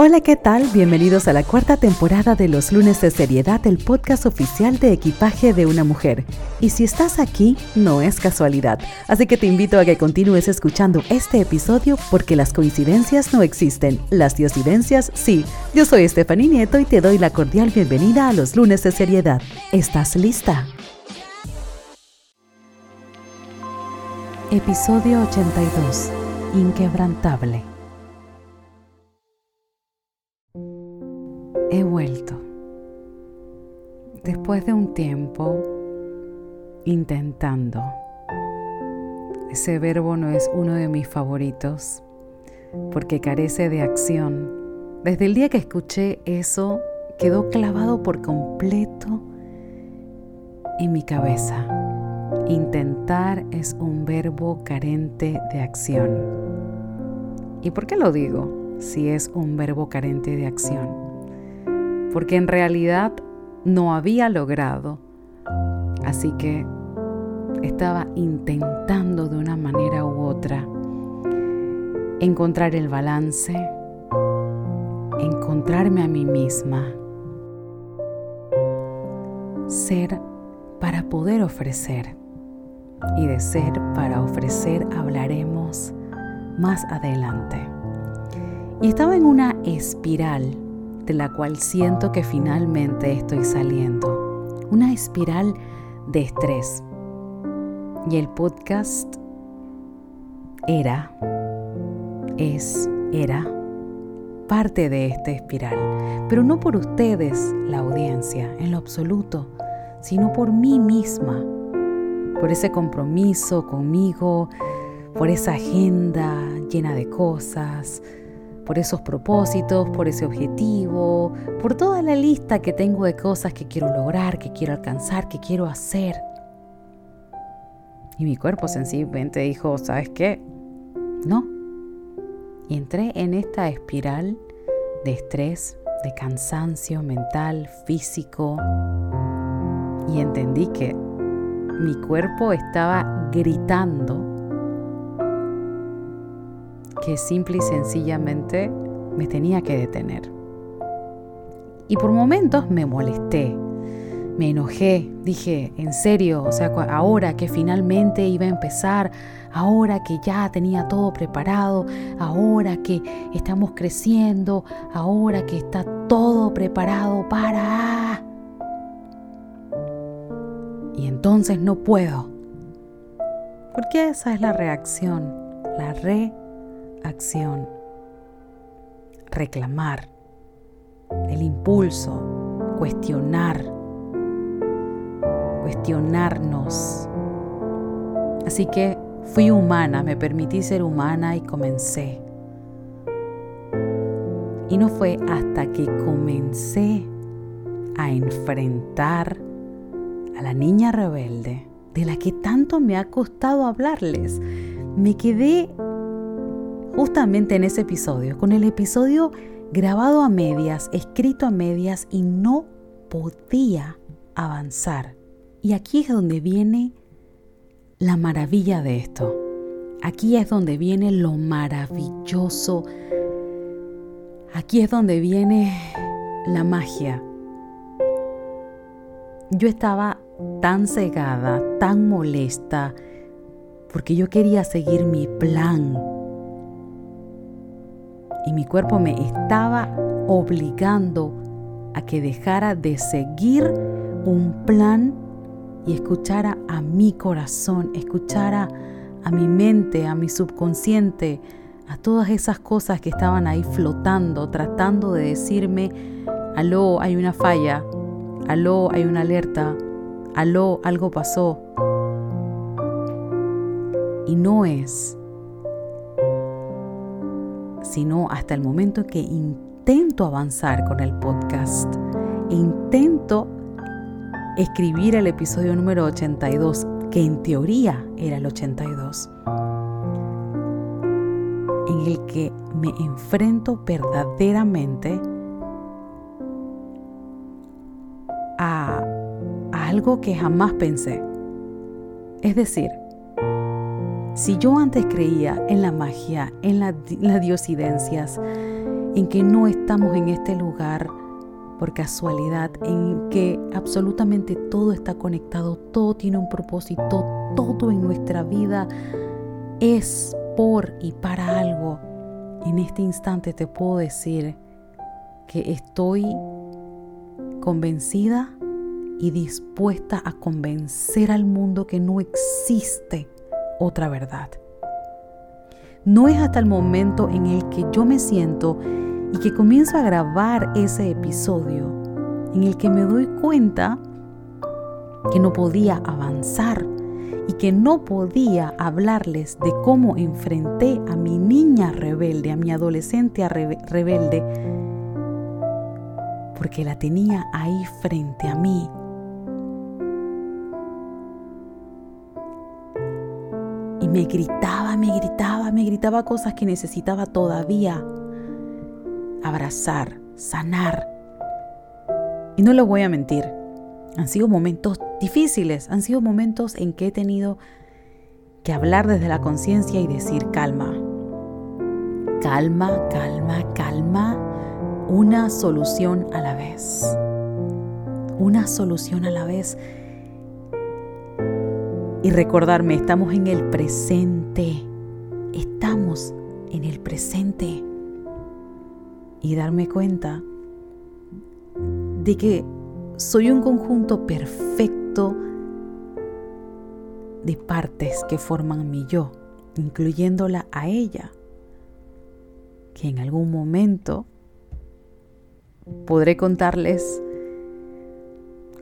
Hola, ¿qué tal? Bienvenidos a la cuarta temporada de Los lunes de seriedad, el podcast oficial de equipaje de una mujer. Y si estás aquí, no es casualidad. Así que te invito a que continúes escuchando este episodio porque las coincidencias no existen, las diosidencias sí. Yo soy Stephanie Nieto y te doy la cordial bienvenida a Los lunes de seriedad. ¿Estás lista? Episodio 82. Inquebrantable. He vuelto. Después de un tiempo intentando. Ese verbo no es uno de mis favoritos porque carece de acción. Desde el día que escuché eso, quedó clavado por completo en mi cabeza. Intentar es un verbo carente de acción. ¿Y por qué lo digo si es un verbo carente de acción? Porque en realidad no había logrado. Así que estaba intentando de una manera u otra encontrar el balance, encontrarme a mí misma, ser para poder ofrecer. Y de ser para ofrecer hablaremos más adelante. Y estaba en una espiral de la cual siento que finalmente estoy saliendo. Una espiral de estrés. Y el podcast era, es, era parte de esta espiral. Pero no por ustedes, la audiencia, en lo absoluto, sino por mí misma. Por ese compromiso conmigo, por esa agenda llena de cosas, por esos propósitos, por ese objetivo, por toda la lista que tengo de cosas que quiero lograr, que quiero alcanzar, que quiero hacer. Y mi cuerpo sencillamente dijo, ¿sabes qué? No. Y entré en esta espiral de estrés, de cansancio mental, físico, y entendí que mi cuerpo estaba gritando que simple y sencillamente me tenía que detener. Y por momentos me molesté, me enojé, dije, en serio, o sea, ahora que finalmente iba a empezar, ahora que ya tenía todo preparado, ahora que estamos creciendo, ahora que está todo preparado para... Y entonces no puedo. Porque esa es la reacción, la reacción acción, reclamar, el impulso, cuestionar, cuestionarnos. Así que fui humana, me permití ser humana y comencé. Y no fue hasta que comencé a enfrentar a la niña rebelde de la que tanto me ha costado hablarles. Me quedé justamente en ese episodio, con el episodio grabado a medias, escrito a medias y no podía avanzar. Y aquí es donde viene la maravilla de esto. Aquí es donde viene lo maravilloso. Aquí es donde viene la magia. Yo estaba tan cegada, tan molesta, porque yo quería seguir mi plan, y mi cuerpo me estaba obligando a que dejara de seguir un plan y escuchara a mi corazón, escuchara a mi mente, a mi subconsciente, a todas esas cosas que estaban ahí flotando, tratando de decirme, aló, hay una falla, aló, hay una alerta, aló, algo pasó. Y no es sino hasta el momento que intento avanzar con el podcast e intento escribir el episodio número 82, que en teoría era el 82, en el que me enfrento verdaderamente a, a algo que jamás pensé. Es decir, si yo antes creía en la magia, en las diosidencias, en que no estamos en este lugar por casualidad, en que absolutamente todo está conectado, todo tiene un propósito, todo en nuestra vida es por y para algo. En este instante te puedo decir que estoy convencida y dispuesta a convencer al mundo que no existe otra verdad. No es hasta el momento en el que yo me siento y que comienzo a grabar ese episodio en el que me doy cuenta que no podía avanzar y que no podía hablarles de cómo enfrenté a mi niña rebelde, a mi adolescente rebelde, porque la tenía ahí frente a mí Me gritaba, me gritaba, me gritaba cosas que necesitaba todavía abrazar, sanar. Y no lo voy a mentir, han sido momentos difíciles, han sido momentos en que he tenido que hablar desde la conciencia y decir calma, calma, calma, calma, una solución a la vez, una solución a la vez y recordarme, estamos en el presente, estamos en el presente. Y darme cuenta de que soy un conjunto perfecto de partes que forman mi yo, incluyéndola a ella, que en algún momento podré contarles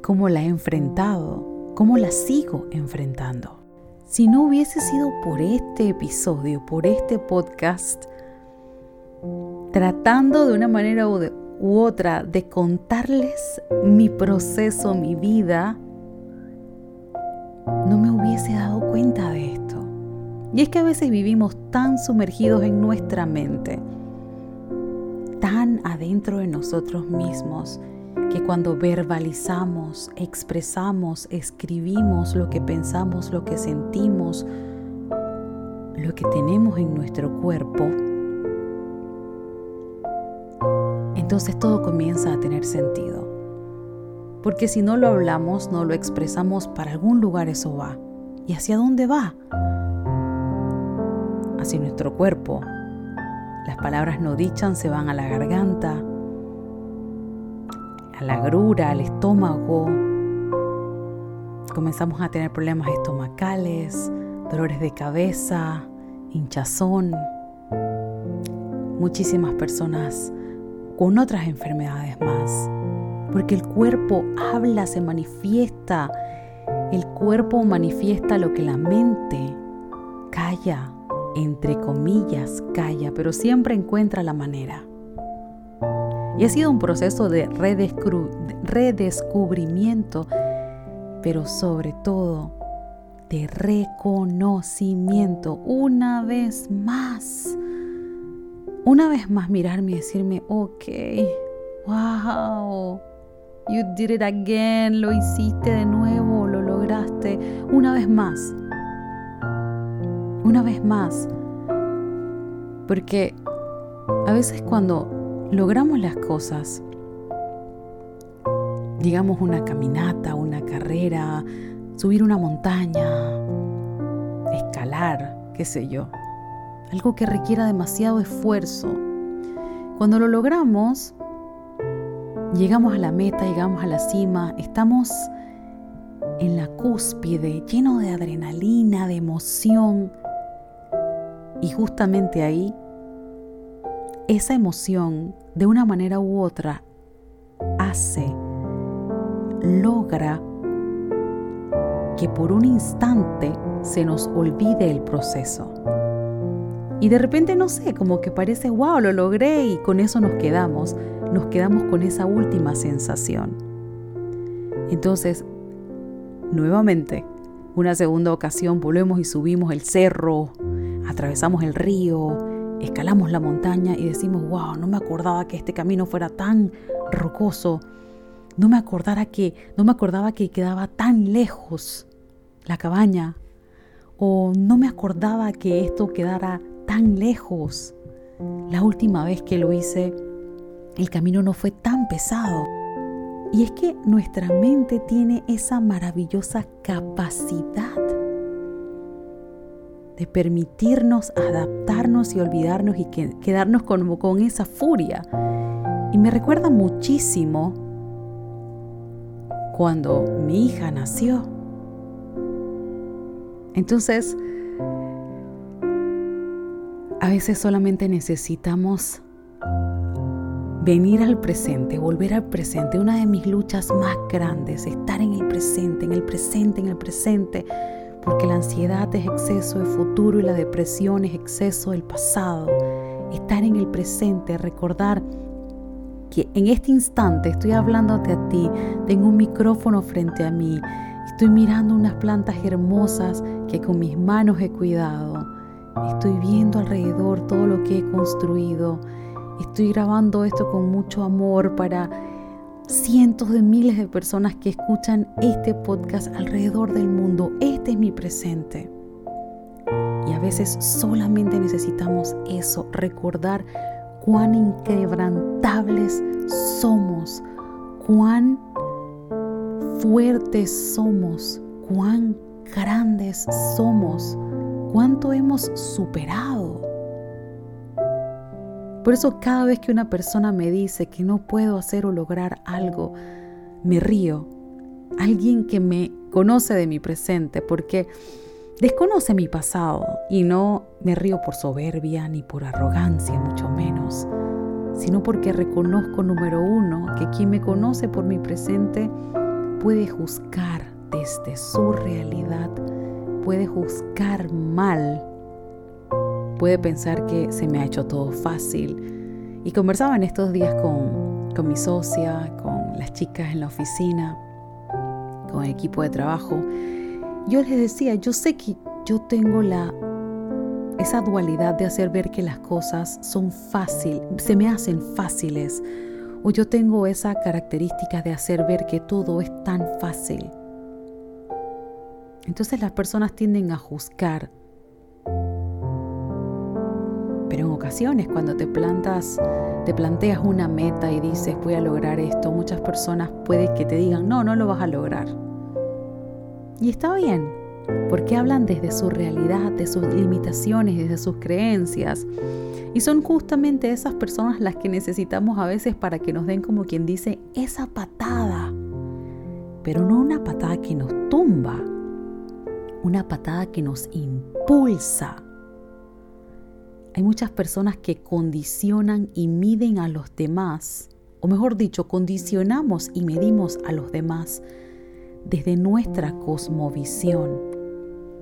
cómo la he enfrentado cómo la sigo enfrentando. Si no hubiese sido por este episodio, por este podcast, tratando de una manera u, u otra de contarles mi proceso, mi vida, no me hubiese dado cuenta de esto. Y es que a veces vivimos tan sumergidos en nuestra mente, tan adentro de nosotros mismos, que cuando verbalizamos, expresamos, escribimos lo que pensamos, lo que sentimos, lo que tenemos en nuestro cuerpo, entonces todo comienza a tener sentido. Porque si no lo hablamos, no lo expresamos, para algún lugar eso va. ¿Y hacia dónde va? Hacia nuestro cuerpo. Las palabras no dichas se van a la garganta, a la grura, al estómago. Comenzamos a tener problemas estomacales, dolores de cabeza, hinchazón. Muchísimas personas con otras enfermedades más. Porque el cuerpo habla, se manifiesta. El cuerpo manifiesta lo que la mente calla, entre comillas, calla, pero siempre encuentra la manera. Y ha sido un proceso de redescubrimiento, pero sobre todo de reconocimiento. Una vez más, una vez más mirarme y decirme, ok, wow, you did it again, lo hiciste de nuevo, lo lograste, una vez más. Una vez más. Porque a veces cuando logramos las cosas, digamos una caminata, una carrera, subir una montaña, escalar, qué sé yo, algo que requiera demasiado esfuerzo. Cuando lo logramos, llegamos a la meta, llegamos a la cima, estamos en la cúspide, lleno de adrenalina, de emoción, y justamente ahí esa emoción, de una manera u otra, hace, logra que por un instante se nos olvide el proceso. Y de repente, no sé, como que parece, wow, lo logré y con eso nos quedamos, nos quedamos con esa última sensación. Entonces, nuevamente, una segunda ocasión, volvemos y subimos el cerro, atravesamos el río, escalamos la montaña y decimos, wow, no me acordaba que este camino fuera tan rocoso, no me acordara que, no me acordaba que quedaba tan lejos la cabaña, o no me acordaba que esto quedara tan lejos. la última vez que lo hice, el camino no fue tan pesado. Y es que nuestra mente tiene esa maravillosa capacidad de permitirnos adaptarnos y olvidarnos y quedarnos con, con esa furia. Y me recuerda muchísimo cuando mi hija nació. Entonces, a veces solamente necesitamos venir al presente, volver al presente. Una de mis luchas más grandes, estar en el presente, en el presente, en el presente, porque la ansiedad es exceso de futuro y la depresión es exceso del pasado. Estar en el presente, recordar que en este instante estoy hablándote a ti, tengo un micrófono frente a mí, estoy mirando unas plantas hermosas que con mis manos he cuidado, estoy viendo alrededor todo lo que he construido Estoy grabando esto con mucho amor para cientos de miles de personas que escuchan este podcast alrededor del mundo. Este es mi presente. Y a veces solamente necesitamos eso, recordar cuán inquebrantables somos, cuán fuertes somos, cuán grandes somos, cuánto hemos superado. Por eso cada vez que una persona me dice que no puedo hacer o lograr algo, me río. Alguien que me conoce de mi presente, porque desconoce mi pasado y no me río por soberbia ni por arrogancia, mucho menos, sino porque reconozco, número uno, que quien me conoce por mi presente puede juzgar desde su realidad, puede juzgar mal puede pensar que se me ha hecho todo fácil. Y conversaba en estos días con, con mi socia, con las chicas en la oficina, con el equipo de trabajo. Yo les decía, yo sé que yo tengo la esa dualidad de hacer ver que las cosas son fáciles, se me hacen fáciles, o yo tengo esa característica de hacer ver que todo es tan fácil. Entonces las personas tienden a juzgar pero en ocasiones cuando te plantas, te planteas una meta y dices voy a lograr esto, muchas personas puede que te digan no, no lo vas a lograr. Y está bien, porque hablan desde su realidad, de sus limitaciones, desde sus creencias. Y son justamente esas personas las que necesitamos a veces para que nos den como quien dice esa patada. Pero no una patada que nos tumba, una patada que nos impulsa hay muchas personas que condicionan y miden a los demás, o mejor dicho, condicionamos y medimos a los demás desde nuestra cosmovisión,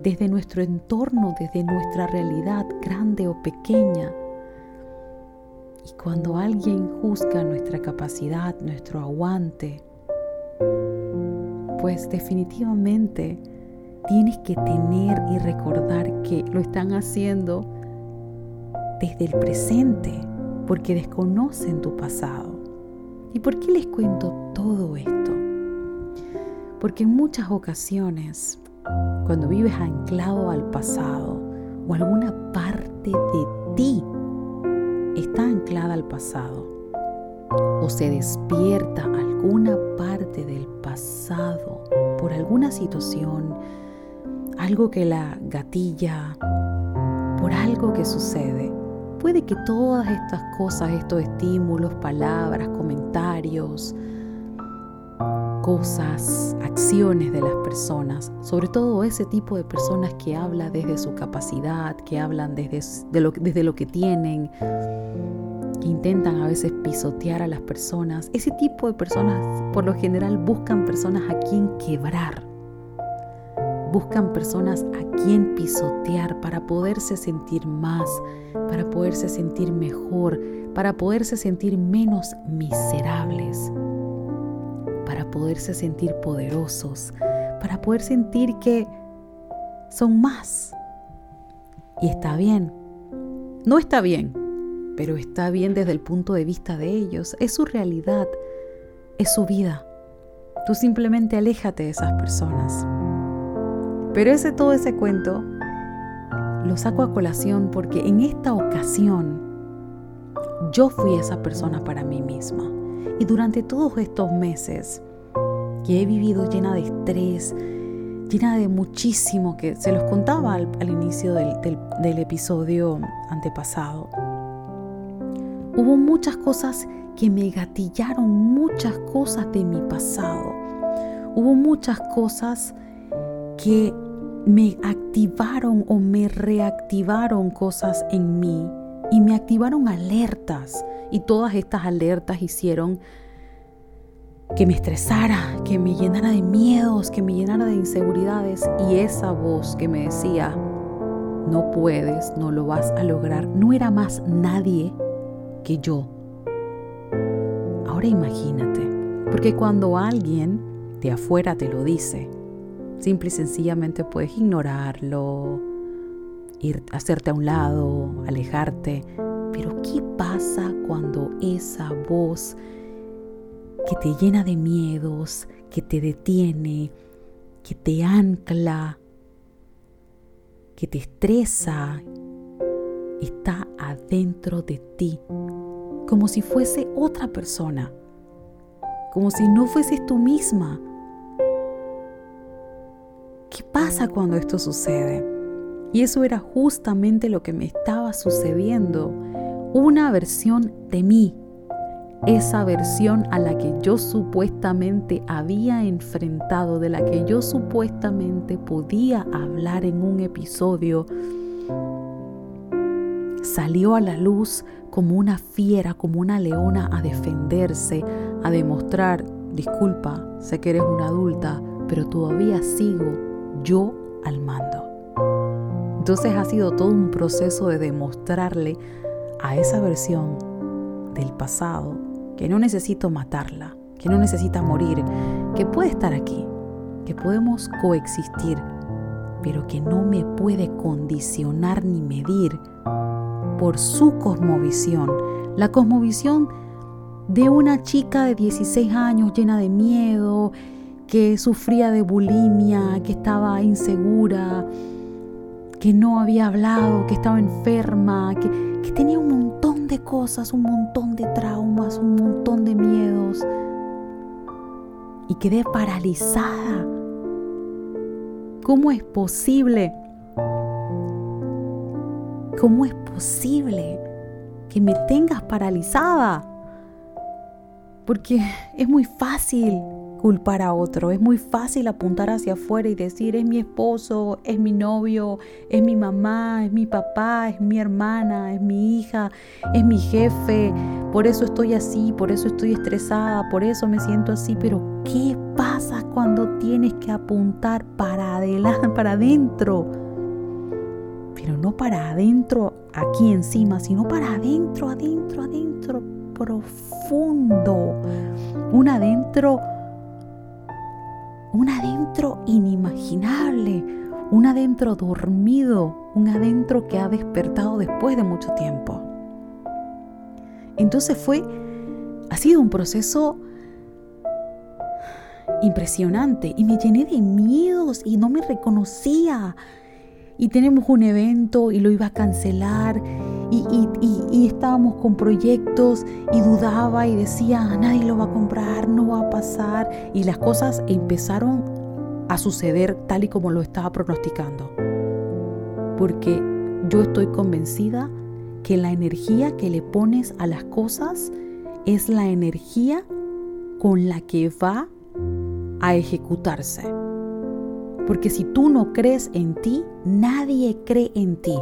desde nuestro entorno, desde nuestra realidad, grande o pequeña. Y cuando alguien juzga nuestra capacidad, nuestro aguante, pues definitivamente tienes que tener y recordar que lo están haciendo desde el presente porque desconocen tu pasado. ¿Y por qué les cuento todo esto? Porque en muchas ocasiones, cuando vives anclado al pasado o alguna parte de ti está anclada al pasado o se despierta alguna parte del pasado por alguna situación, algo que la gatilla, por algo que sucede, puede que todas estas cosas, estos estímulos, palabras, comentarios, cosas, acciones de las personas, sobre todo ese tipo de personas que hablan desde su capacidad, que hablan desde, lo, desde lo que tienen, que intentan a veces pisotear a las personas, ese tipo de personas por lo general buscan personas a quien quebrar buscan personas a quien pisotear para poderse sentir más, para poderse sentir mejor, para poderse sentir menos miserables, para poderse sentir poderosos, para poder sentir que son más. Y está bien. No está bien, pero está bien desde el punto de vista de ellos. Es su realidad, es su vida. Tú simplemente aléjate de esas personas. Pero ese todo ese cuento lo saco a colación porque en esta ocasión yo fui esa persona para mí misma. Y durante todos estos meses que he vivido llena de estrés, llena de muchísimo, que se los contaba al, inicio del, del episodio antepasado, hubo muchas cosas que me gatillaron, muchas cosas de mi pasado. Hubo muchas cosas que me activaron o me reactivaron cosas en mí y me activaron alertas. Y todas estas alertas hicieron que me estresara, que me llenara de miedos, que me llenara de inseguridades. Y esa voz que me decía, no puedes, no lo vas a lograr, no era más nadie que yo. Ahora imagínate, porque cuando alguien de afuera te lo dice, simple y sencillamente puedes ignorarlo, ir, hacerte a un lado, alejarte. Pero ¿qué pasa cuando esa voz que te llena de miedos, que te detiene, que te ancla, que te estresa, está adentro de ti, como si fuese otra persona, como si no fueses tú misma? ¿Qué pasa cuando esto sucede? Y eso era justamente lo que me estaba sucediendo. Una versión de mí. Esa versión a la que yo supuestamente había enfrentado, de la que yo supuestamente podía hablar en un episodio, salió a la luz como una fiera, como una leona a defenderse, a demostrar, disculpa, sé que eres una adulta, pero todavía sigo yo al mando. Entonces ha sido todo un proceso de demostrarle a esa versión del pasado que no necesito matarla, que no necesita morir, que puede estar aquí, que podemos coexistir, pero que no me puede condicionar ni medir por su cosmovisión, la cosmovisión de una chica de 16 años llena de miedo, que sufría de bulimia, que estaba insegura, que no había hablado, que estaba enferma, que, que tenía un montón de cosas, un montón de traumas, un montón de miedos. Y quedé paralizada. ¿Cómo es posible? ¿Cómo es posible que me tengas paralizada? Porque es muy fácil culpar a otro. Es muy fácil apuntar hacia afuera y decir, es mi esposo, es mi novio, es mi mamá, es mi papá, es mi hermana, es mi hija, es mi jefe. Por eso estoy así, por eso estoy estresada, por eso me siento así. Pero ¿qué pasa cuando tienes que apuntar para adelante, para adentro? Pero no para adentro aquí encima, sino para adentro, adentro, adentro, profundo. Un adentro un adentro inimaginable, un adentro dormido, un adentro que ha despertado después de mucho tiempo. Entonces fue, ha sido un proceso impresionante y me llené de miedos y no me reconocía y tenemos un evento y lo iba a cancelar y, y, estábamos con proyectos y dudaba y decía, nadie lo va a comprar, no va a pasar y las cosas empezaron a suceder tal y como lo estaba pronosticando. Porque yo estoy convencida que la energía que le pones a las cosas es la energía con la que va a ejecutarse. Porque si tú no crees en ti, nadie cree en ti.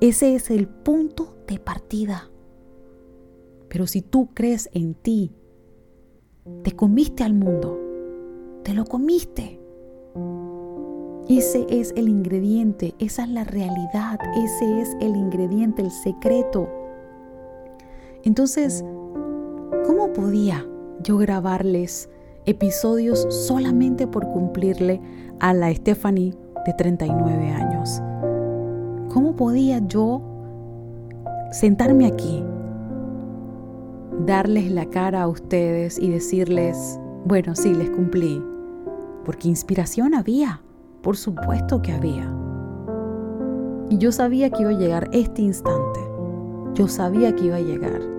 Ese es el punto de partida. Pero si tú crees en ti, te comiste al mundo, te lo comiste. Ese es el ingrediente, esa es la realidad, ese es el ingrediente, el secreto. Entonces, ¿cómo podía yo grabarles episodios solamente por cumplirle a la Stephanie de 39 años. ¿Cómo podía yo sentarme aquí, darles la cara a ustedes y decirles, bueno, sí, les cumplí? Porque inspiración había, por supuesto que había. Y yo sabía que iba a llegar este instante, yo sabía que iba a llegar.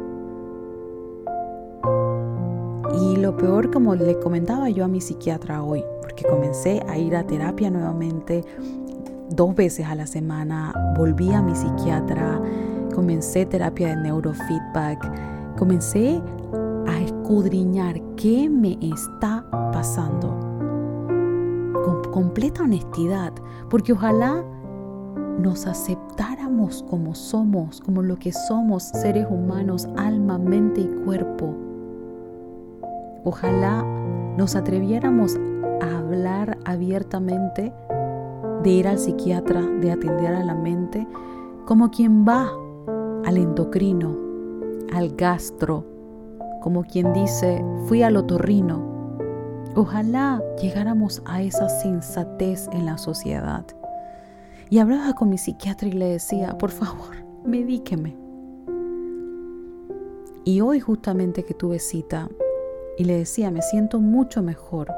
Lo peor, como le comentaba yo a mi psiquiatra hoy, porque comencé a ir a terapia nuevamente dos veces a la semana, volví a mi psiquiatra, comencé terapia de neurofeedback, comencé a escudriñar qué me está pasando. Con completa honestidad, porque ojalá nos aceptáramos como somos, como lo que somos, seres humanos, alma, mente y cuerpo. Ojalá nos atreviéramos a hablar abiertamente de ir al psiquiatra, de atender a la mente, como quien va al endocrino, al gastro, como quien dice, fui al otorrino. Ojalá llegáramos a esa sensatez en la sociedad. Y hablaba con mi psiquiatra y le decía, por favor, medíqueme. Y hoy justamente que tuve cita y le decía, me siento mucho mejor,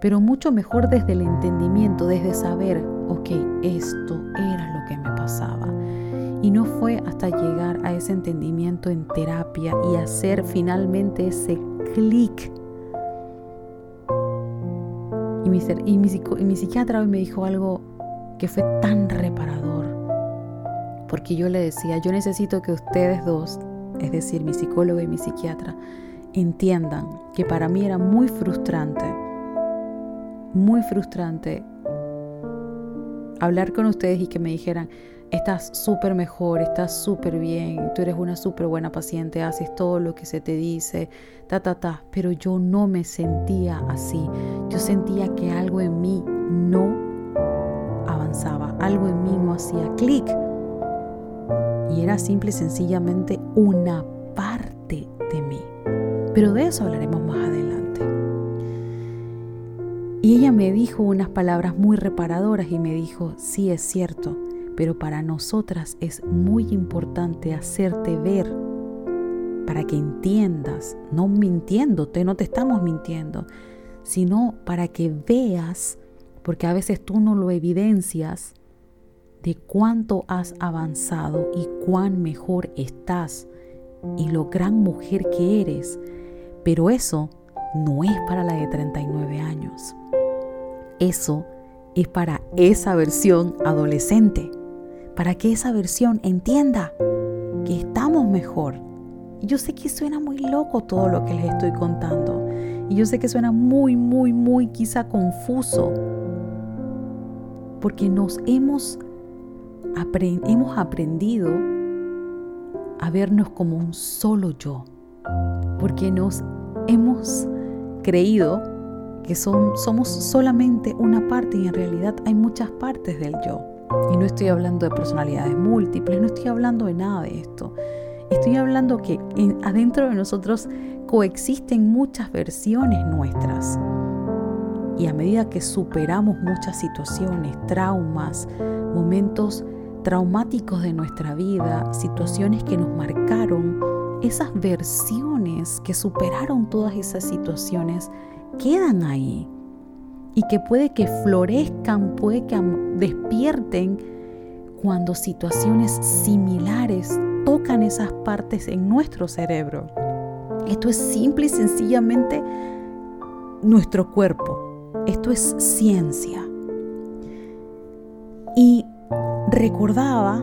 pero mucho mejor desde el entendimiento, desde saber, ok, esto era lo que me pasaba. Y no fue hasta llegar a ese entendimiento en terapia y hacer finalmente ese clic. Y mi, y, mi, y mi psiquiatra hoy me dijo algo que fue tan reparador. Porque yo le decía, yo necesito que ustedes dos, es decir, mi psicólogo y mi psiquiatra, entiendan que para mí era muy frustrante, muy frustrante hablar con ustedes y que me dijeran, estás súper mejor, estás súper bien, tú eres una súper buena paciente, haces todo lo que se te dice, ta, ta, ta, pero yo no me sentía así, yo sentía que algo en mí no avanzaba, algo en mí no hacía clic. Y era simple y sencillamente una parte de mí. Pero de eso hablaremos más adelante. Y ella me dijo unas palabras muy reparadoras y me dijo, sí es cierto, pero para nosotras es muy importante hacerte ver para que entiendas, no mintiéndote, no te estamos mintiendo, sino para que veas porque a veces tú no lo evidencias de cuánto has avanzado y cuán mejor estás y lo gran mujer que eres. Pero eso no es para la de 39 años. Eso es para esa versión adolescente, para que esa versión entienda que estamos mejor. Y yo sé que suena muy loco todo lo que les estoy contando. Y yo sé que suena muy, muy, muy quizá confuso porque nos hemos, hemos aprendido a vernos como un solo yo, porque nos hemos creído que son, somos solamente una parte y en realidad hay muchas partes del yo. Y no estoy hablando de personalidades múltiples, no estoy hablando de nada de esto. Estoy hablando que adentro de nosotros coexisten muchas versiones nuestras. Y a medida que superamos muchas situaciones, traumas, momentos traumáticos de nuestra vida, situaciones que nos marcaron, esas versiones que superaron todas esas situaciones quedan ahí y que puede que florezcan, puede que despierten cuando situaciones similares tocan esas partes en nuestro cerebro. Esto es simple y sencillamente nuestro cuerpo. Esto es ciencia. Y recordaba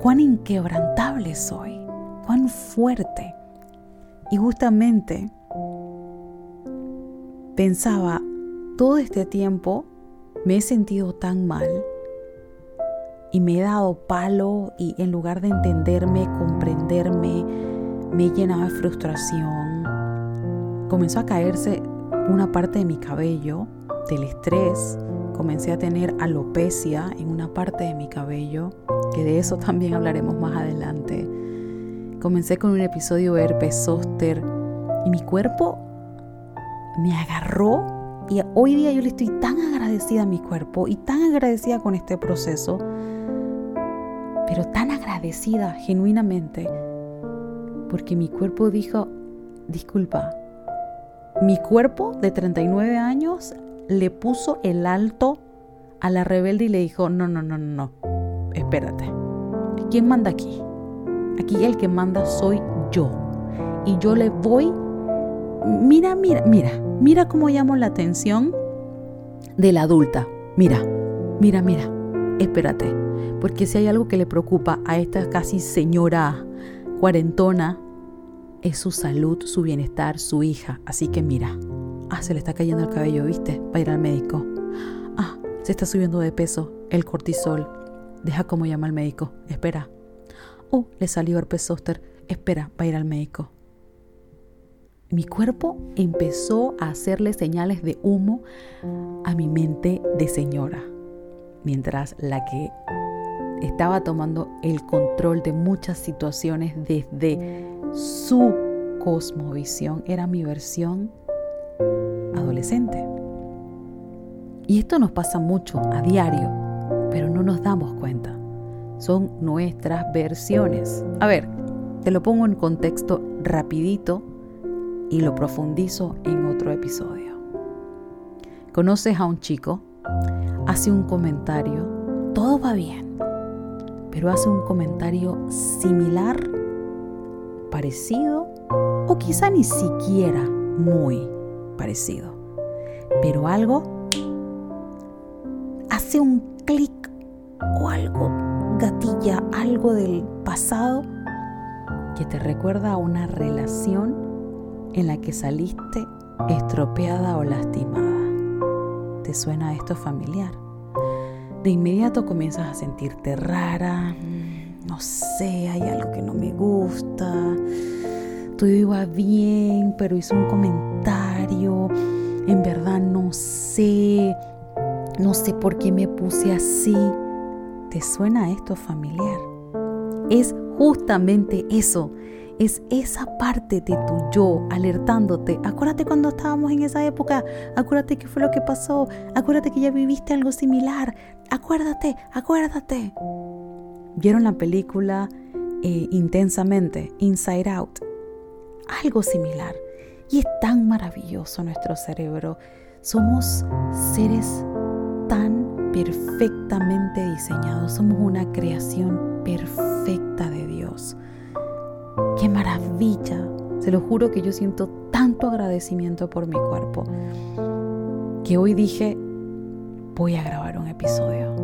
cuán inquebrantable soy, cuán fuerte. Y justamente pensaba, todo este tiempo me he sentido tan mal y me he dado palo y en lugar de entenderme, comprenderme, me llenaba de frustración. Comenzó a caerse una parte de mi cabello, del estrés, comencé a tener alopecia en una parte de mi cabello, que de eso también hablaremos más adelante. Comencé con un episodio de herpes zóster y mi cuerpo me agarró y hoy día yo le estoy tan agradecida a mi cuerpo y tan agradecida con este proceso, pero tan agradecida genuinamente, porque mi cuerpo dijo, disculpa, mi cuerpo de 39 años le puso el alto a la rebelde y le dijo, no, no, no, no, no, espérate. ¿quién manda aquí? Aquí el que manda soy yo. Y yo le voy, mira, mira, mira, mira cómo llamo la atención de la adulta. Mira, mira, mira, espérate. Porque si hay algo que le preocupa a esta casi señora cuarentona, es su salud, su bienestar, su hija. Así que mira, ah, se le está cayendo el cabello, ¿viste? Va a ir al médico. Ah, se está subiendo de peso, el cortisol. Deja como llama al médico. Espera. Oh, le salió herpes zóster. Espera, va a ir al médico. Mi cuerpo empezó a hacerle señales de humo a mi mente de señora, mientras la que estaba tomando el control de muchas situaciones desde su cosmovisión era mi versión adolescente. Y esto nos pasa mucho a diario, pero no nos damos cuenta. Son nuestras versiones. A ver, te lo pongo en contexto rapidito y lo profundizo en otro episodio. Conoces a un chico, hace un comentario, todo va bien, pero hace un comentario similar, parecido o quizá ni siquiera muy parecido. Pero algo hace un clic o algo gatilla, algo del pasado que te recuerda a una relación en la que saliste estropeada o lastimada. ¿Te suena esto familiar? De inmediato comienzas a sentirte rara, mm, no sé, hay algo que no me gusta, todo iba bien, pero hizo un comentario, en verdad no sé, no sé por qué me puse así. ¿Te suena esto familiar? Es justamente eso es esa parte de tu yo alertándote. Acuérdate cuando estábamos en esa época, acuérdate qué fue lo que pasó, acuérdate que ya viviste algo similar, acuérdate, acuérdate. ¿Vieron la película eh, intensamente, Inside Out? Algo similar. Y es tan maravilloso nuestro cerebro. Somos seres tan perfectamente diseñados, somos una creación perfecta de Dios. ¡Qué maravilla! Se lo juro que yo siento tanto agradecimiento por mi cuerpo que hoy dije, voy a grabar un episodio.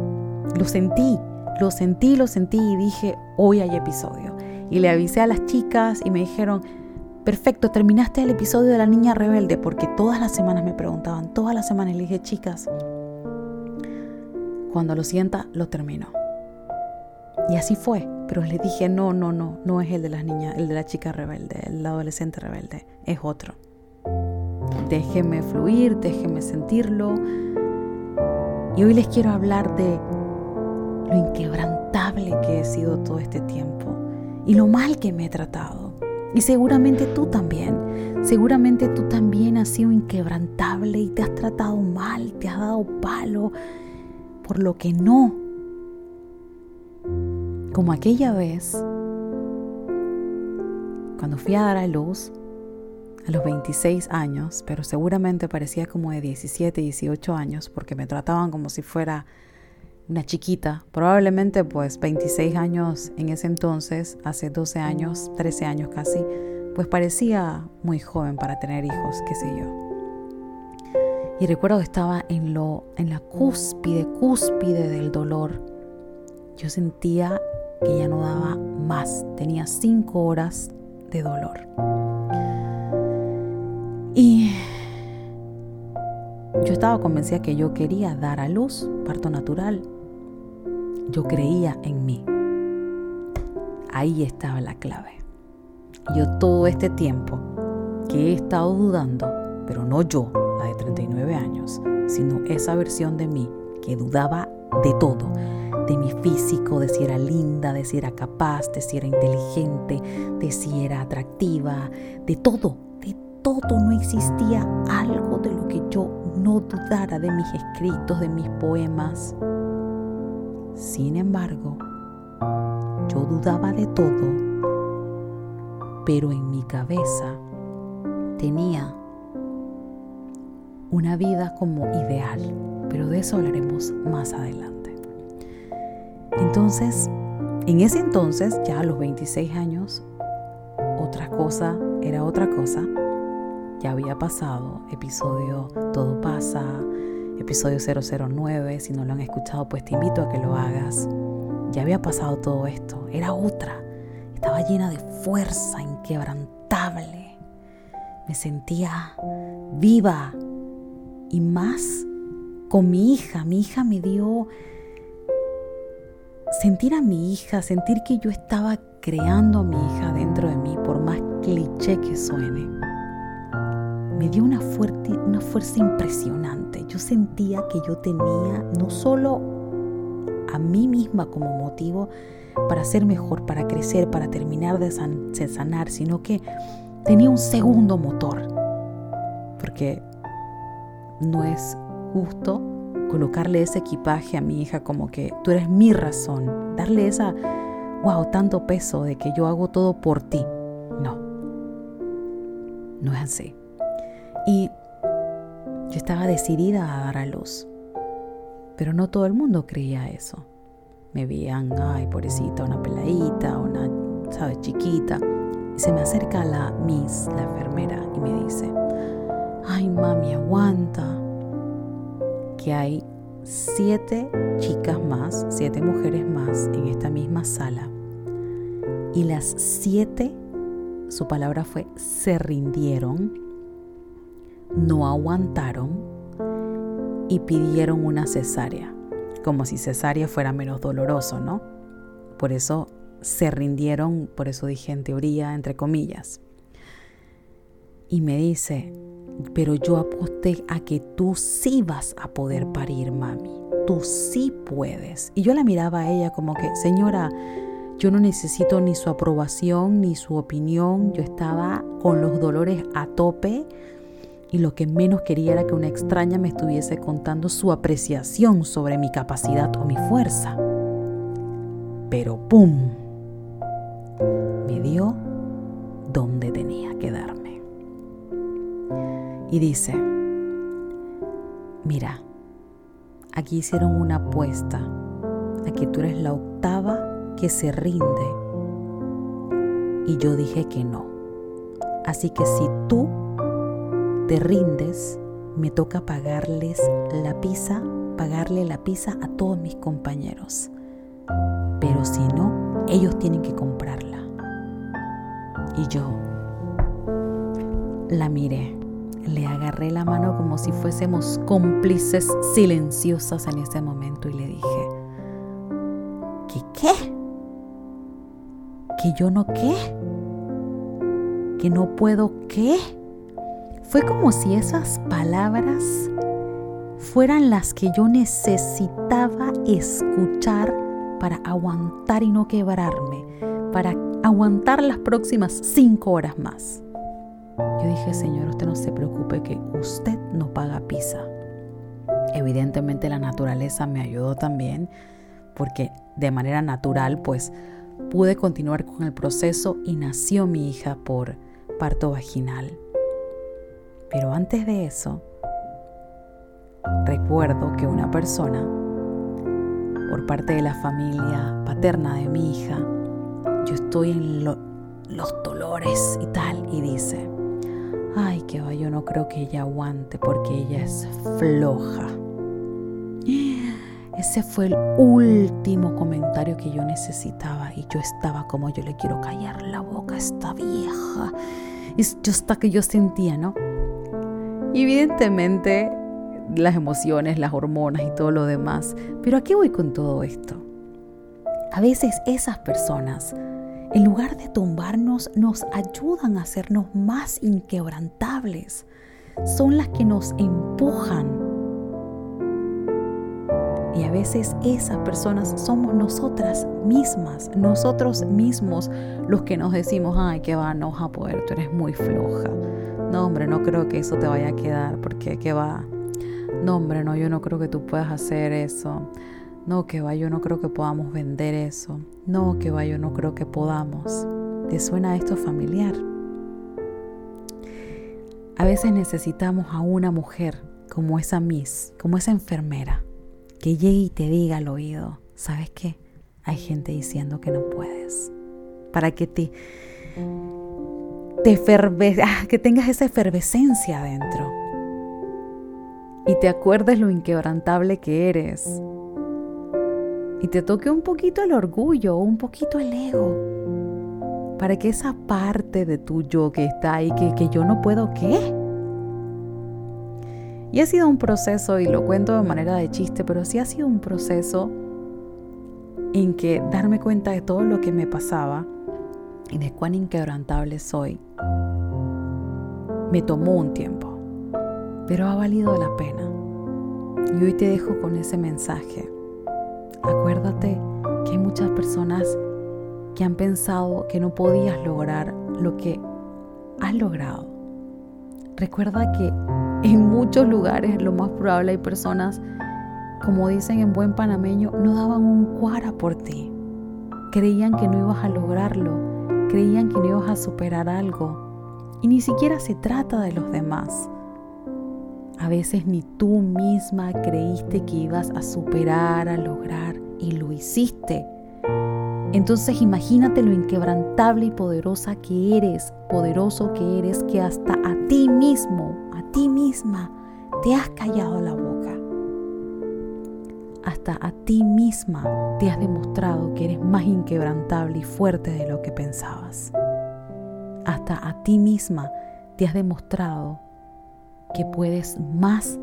Lo sentí, lo sentí, lo sentí y dije, hoy hay episodio. Y le avisé a las chicas y me dijeron, perfecto, terminaste el episodio de la niña rebelde, porque todas las semanas me preguntaban, todas las semanas le dije, chicas, cuando lo sienta, lo termino. Y así fue. Pero le dije, no, no, no, no es el de las niñas, el de la chica rebelde, el adolescente rebelde, es otro. Déjeme fluir, déjeme sentirlo. Y hoy les quiero hablar de lo inquebrantable que he sido todo este tiempo y lo mal que me he tratado. Y seguramente tú también, seguramente tú también has sido inquebrantable y te has tratado mal, te has dado palo por lo que no como aquella vez cuando fui a dar a luz a los 26 años, pero seguramente parecía como de 17, 18 años, porque me trataban como si fuera una chiquita, probablemente pues 26 años en ese entonces, hace 12 años, 13 años casi, pues parecía muy joven para tener hijos, qué sé yo. Y recuerdo que estaba en, lo, en la cúspide, cúspide del dolor. Yo sentía que ya no daba más. Tenía cinco horas de dolor. Y yo estaba convencida que yo quería dar a luz, parto natural. Yo creía en mí. Ahí estaba la clave. Yo todo este tiempo que he estado dudando, pero no yo, de 39 años, sino esa versión de mí que dudaba de todo, de mi físico, de si era linda, de si era capaz, de si era inteligente, de si era atractiva, de todo, de todo no existía algo de lo que yo no dudara de mis escritos, de mis poemas. Sin embargo, yo dudaba de todo, pero en mi cabeza tenía una vida como ideal, pero de eso hablaremos más adelante. Entonces, en ese entonces, ya a los 26 años, otra cosa era otra cosa. Ya había pasado episodio Todo pasa, episodio 009. Si no lo han escuchado, pues te invito a que lo hagas. Ya había pasado todo esto. Era otra. Estaba llena de fuerza inquebrantable. Me sentía viva y más con mi hija. Mi hija me dio sentir a mi hija, sentir que yo estaba creando a mi hija dentro de mí, por más cliché que suene, me dio una, fuerte, una fuerza impresionante. Yo sentía que yo tenía no solo a mí misma como motivo para ser mejor, para crecer, para terminar de, de sanar, sino que tenía un segundo motor. Porque no es justo colocarle ese equipaje a mi hija como que tú eres mi razón, darle esa, wow, tanto peso de que yo hago todo por ti. No, no es así. Y yo estaba decidida a dar a luz, pero no todo el mundo creía eso. Me veían, ay, pobrecita, una peladita, una, ¿sabes?, chiquita. Y se me acerca la Miss, la enfermera, y me dice, ay, mami, aguanta que hay siete chicas más, siete mujeres más en esta misma sala. Y las siete, su palabra fue, se rindieron, no aguantaron y pidieron una cesárea. Como si cesárea fuera menos doloroso, ¿no? Por eso se rindieron, por eso dije en teoría, entre comillas. Y me dice, pero yo aposté a que tú sí vas a poder parir, mami. Tú sí puedes. Y yo la miraba a ella como que, señora, yo no necesito ni su aprobación ni su opinión. Yo estaba con los dolores a tope y lo que menos quería era que una extraña me estuviese contando su apreciación sobre mi capacidad o mi fuerza. Pero ¡pum! Me dio donde tenía que darme y dice, mira, aquí hicieron una apuesta a que tú eres la octava que se rinde. Y yo dije que no. Así que si tú te rindes, me toca pagarles la pizza, pagarle la pizza a todos mis compañeros. Pero si no, ellos tienen que comprarla. Y yo la miré le agarré la mano como si fuésemos cómplices silenciosas en ese momento y le dije, ¿qué qué? ¿Que yo no qué? ¿Que no puedo qué? Fue como si esas palabras fueran las que yo necesitaba escuchar para aguantar y no quebrarme, para aguantar las próximas cinco horas más. Yo dije, Señor, usted no se preocupe que usted no paga pizza. Evidentemente la naturaleza me ayudó también porque de manera natural pues pude continuar con el proceso y nació mi hija por parto vaginal. Pero antes de eso, recuerdo que una persona, por parte de la familia paterna de mi hija, yo estoy en los dolores y tal, y dice, ay, que va, yo no creo que ella aguante porque ella es floja. Ese fue el último comentario que yo necesitaba y yo estaba como yo le quiero callar la boca a esta vieja. Yo hasta que yo sentía, ¿no? Y evidentemente las emociones, las hormonas y todo lo demás. Pero ¿a qué voy con todo esto? A veces esas personas en lugar de tumbarnos, nos ayudan a hacernos más inquebrantables. Son las que nos empujan. Y a veces esas personas somos nosotras mismas, nosotros mismos los que nos decimos, ay, que va, no vas a poder, tú eres muy floja. No, hombre, no creo que eso te vaya a quedar, porque qué va. No, hombre, no, yo no creo que tú puedas hacer eso. No, que va, yo no creo que podamos vender eso. No, que va, yo no creo que podamos. ¿Te suena esto familiar? A veces necesitamos a una mujer como esa Miss, como esa enfermera, que llegue y te diga al oído, ¿sabes qué? hay gente diciendo que no puedes. Para que te, te ah, que tengas esa efervescencia adentro. Y te acuerdes lo inquebrantable que eres. Y te toque un poquito el orgullo, un poquito el ego. Para que esa parte de tu yo que está ahí, que, que yo no puedo, ¿qué? Y ha sido un proceso, y lo cuento de manera de chiste, pero sí ha sido un proceso en que darme cuenta de todo lo que me pasaba y de cuán inquebrantable soy, me tomó un tiempo, pero ha valido la pena. Y hoy te dejo con ese mensaje. Acuérdate que hay muchas personas que han pensado que no podías lograr lo que has logrado. Recuerda que en muchos lugares lo más probable hay personas como dicen en buen panameño, no daban un cuara por ti. Creían que no ibas a lograrlo, creían que no ibas a superar algo. Y ni siquiera se trata de los demás. A veces ni tú misma creíste que ibas a superar, a lograr, y lo hiciste. Entonces imagínate lo inquebrantable y poderosa que eres, poderoso que eres, que hasta a ti mismo, a ti misma, te has callado la boca hasta a ti misma te has demostrado que eres más inquebrantable y fuerte de lo que pensabas. Hasta a ti misma te has demostrado que puedes más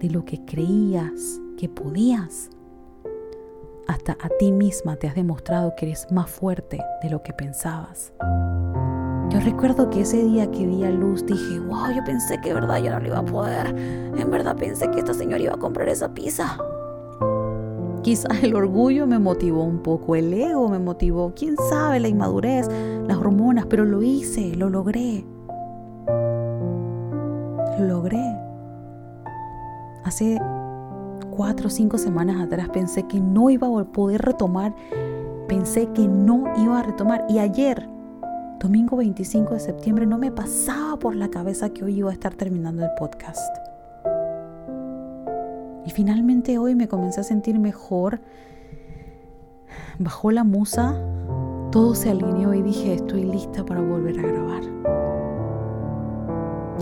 de lo que creías que podías. Hasta a ti misma te has demostrado que eres más fuerte de lo que pensabas. Yo recuerdo que ese día que di a luz dije, wow, yo pensé que de verdad yo no lo iba a poder. En verdad pensé que esta señora iba a comprar esa pizza. Quizás el orgullo me motivó un poco, el ego me motivó, quién sabe, la inmadurez, las hormonas, pero lo hice, lo logré. Lo logré. Hace cuatro o cinco semanas atrás pensé que no iba a poder retomar, pensé que no iba a retomar y ayer, domingo 25 de septiembre, no me pasaba por la cabeza que hoy iba a estar terminando el podcast. Y finalmente hoy me comencé a sentir mejor. Bajó la musa, todo se alineó y dije, estoy lista para volver a grabar.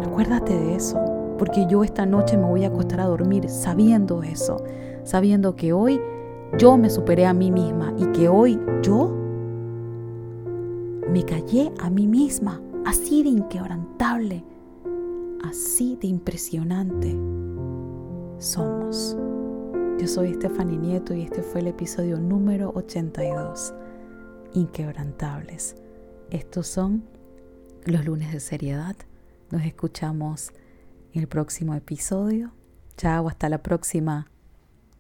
Acuérdate de eso, porque yo esta noche me voy a acostar a dormir sabiendo eso, sabiendo que hoy yo me superé a mí misma y que hoy yo me callé a mí misma, así de inquebrantable, así de impresionante somos. Yo soy Stephanie Nieto y este fue el episodio número 82, Inquebrantables. Estos son los lunes de seriedad. Nos escuchamos en el próximo episodio. Chao, hasta la próxima.